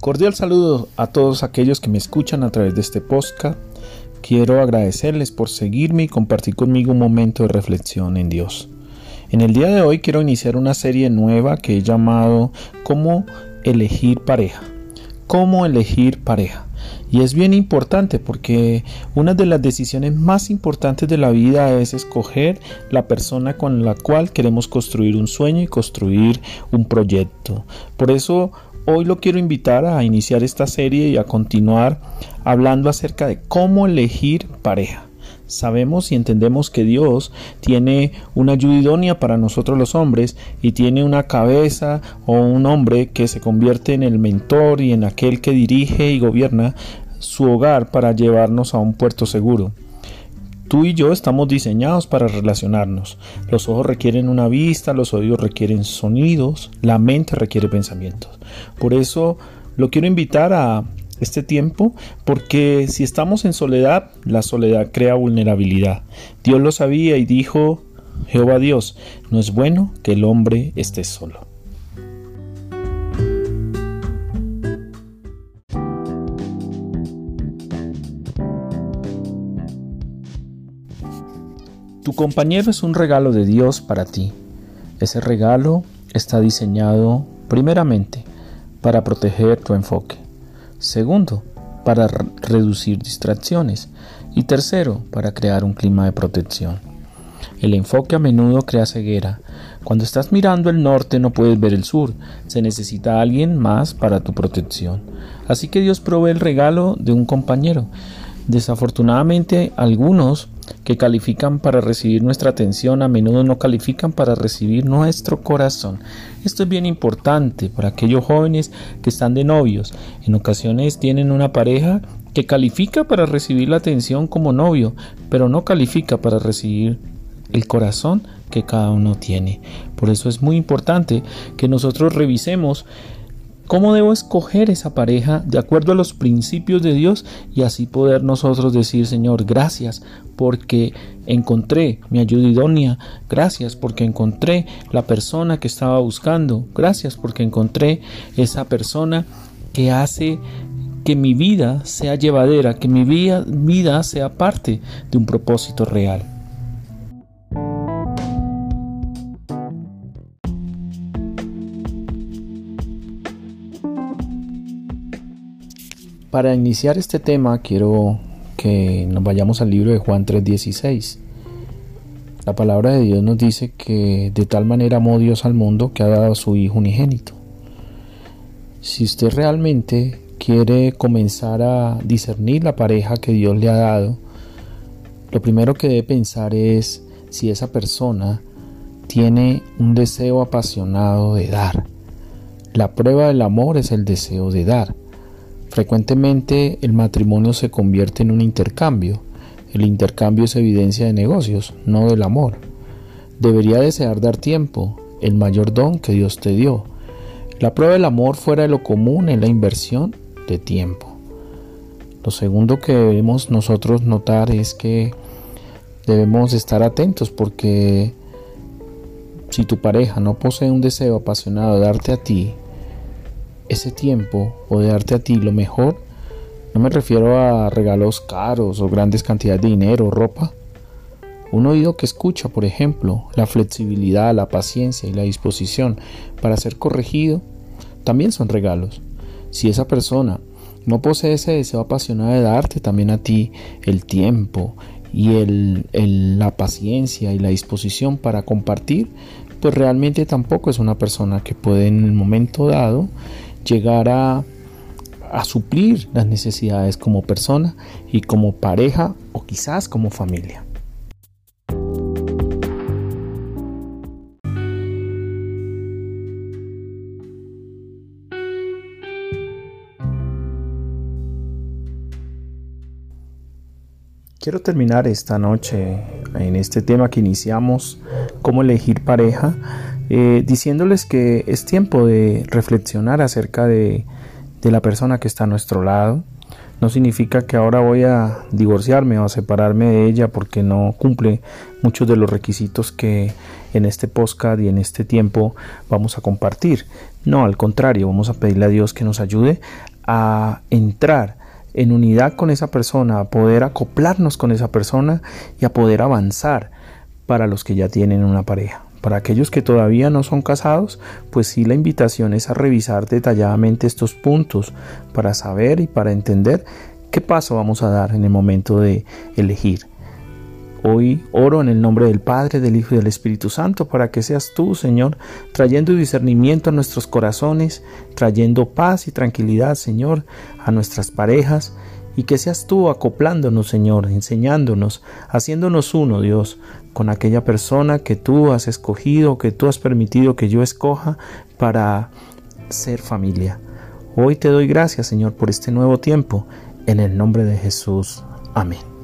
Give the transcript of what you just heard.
Cordial saludo a todos aquellos que me escuchan a través de este podcast. Quiero agradecerles por seguirme y compartir conmigo un momento de reflexión en Dios. En el día de hoy quiero iniciar una serie nueva que he llamado Cómo elegir pareja. Cómo elegir pareja. Y es bien importante porque una de las decisiones más importantes de la vida es escoger la persona con la cual queremos construir un sueño y construir un proyecto. Por eso Hoy lo quiero invitar a iniciar esta serie y a continuar hablando acerca de cómo elegir pareja. Sabemos y entendemos que Dios tiene una ayuda idónea para nosotros los hombres y tiene una cabeza o un hombre que se convierte en el mentor y en aquel que dirige y gobierna su hogar para llevarnos a un puerto seguro. Tú y yo estamos diseñados para relacionarnos. Los ojos requieren una vista, los oídos requieren sonidos, la mente requiere pensamientos. Por eso lo quiero invitar a este tiempo porque si estamos en soledad, la soledad crea vulnerabilidad. Dios lo sabía y dijo, Jehová Dios, no es bueno que el hombre esté solo. Tu compañero es un regalo de Dios para ti. Ese regalo está diseñado primeramente para proteger tu enfoque. Segundo, para reducir distracciones. Y tercero, para crear un clima de protección. El enfoque a menudo crea ceguera. Cuando estás mirando el norte no puedes ver el sur. Se necesita alguien más para tu protección. Así que Dios provee el regalo de un compañero. Desafortunadamente algunos que califican para recibir nuestra atención a menudo no califican para recibir nuestro corazón. Esto es bien importante para aquellos jóvenes que están de novios. En ocasiones tienen una pareja que califica para recibir la atención como novio, pero no califica para recibir el corazón que cada uno tiene. Por eso es muy importante que nosotros revisemos ¿Cómo debo escoger esa pareja de acuerdo a los principios de Dios y así poder nosotros decir, Señor, gracias porque encontré mi ayuda idónea, gracias porque encontré la persona que estaba buscando, gracias porque encontré esa persona que hace que mi vida sea llevadera, que mi vida, vida sea parte de un propósito real. Para iniciar este tema quiero que nos vayamos al libro de Juan 3:16. La palabra de Dios nos dice que de tal manera amó Dios al mundo que ha dado a su Hijo unigénito. Si usted realmente quiere comenzar a discernir la pareja que Dios le ha dado, lo primero que debe pensar es si esa persona tiene un deseo apasionado de dar. La prueba del amor es el deseo de dar. Frecuentemente el matrimonio se convierte en un intercambio. El intercambio es evidencia de negocios, no del amor. Debería desear dar tiempo, el mayor don que Dios te dio. La prueba del amor fuera de lo común es la inversión de tiempo. Lo segundo que debemos nosotros notar es que debemos estar atentos porque si tu pareja no posee un deseo apasionado de darte a ti, ese tiempo o de darte a ti lo mejor, no me refiero a regalos caros o grandes cantidades de dinero o ropa. Un oído que escucha, por ejemplo, la flexibilidad, la paciencia y la disposición para ser corregido, también son regalos. Si esa persona no posee ese deseo apasionado de darte también a ti el tiempo y el, la paciencia y la disposición para compartir, pues realmente tampoco es una persona que puede en el momento dado llegar a, suplir las necesidades como persona y como pareja o quizás como familia. Quiero terminar esta noche en este tema que iniciamos, cómo elegir pareja, eh, diciéndoles que es tiempo de reflexionar acerca de, la persona que está a nuestro lado. No significa que ahora voy a divorciarme o a separarme de ella porque no cumple muchos de los requisitos que en este podcast y en este tiempo vamos a compartir. No, al contrario, vamos a pedirle a Dios que nos ayude a entrar en unidad con esa persona, a poder acoplarnos con esa persona y a poder avanzar para los que ya tienen una pareja. Para aquellos que todavía no son casados, pues sí la invitación es a revisar detalladamente estos puntos para saber y para entender qué paso vamos a dar en el momento de elegir. Hoy oro en el nombre del Padre, del Hijo y del Espíritu Santo para que seas tú, Señor, trayendo discernimiento a nuestros corazones, trayendo paz y tranquilidad, Señor, a nuestras parejas, y que seas tú acoplándonos, Señor, enseñándonos, haciéndonos uno, Dios, con aquella persona que tú has escogido, que tú has permitido que yo escoja para ser familia. Hoy te doy gracias, Señor, por este nuevo tiempo, en el nombre de Jesús. Amén.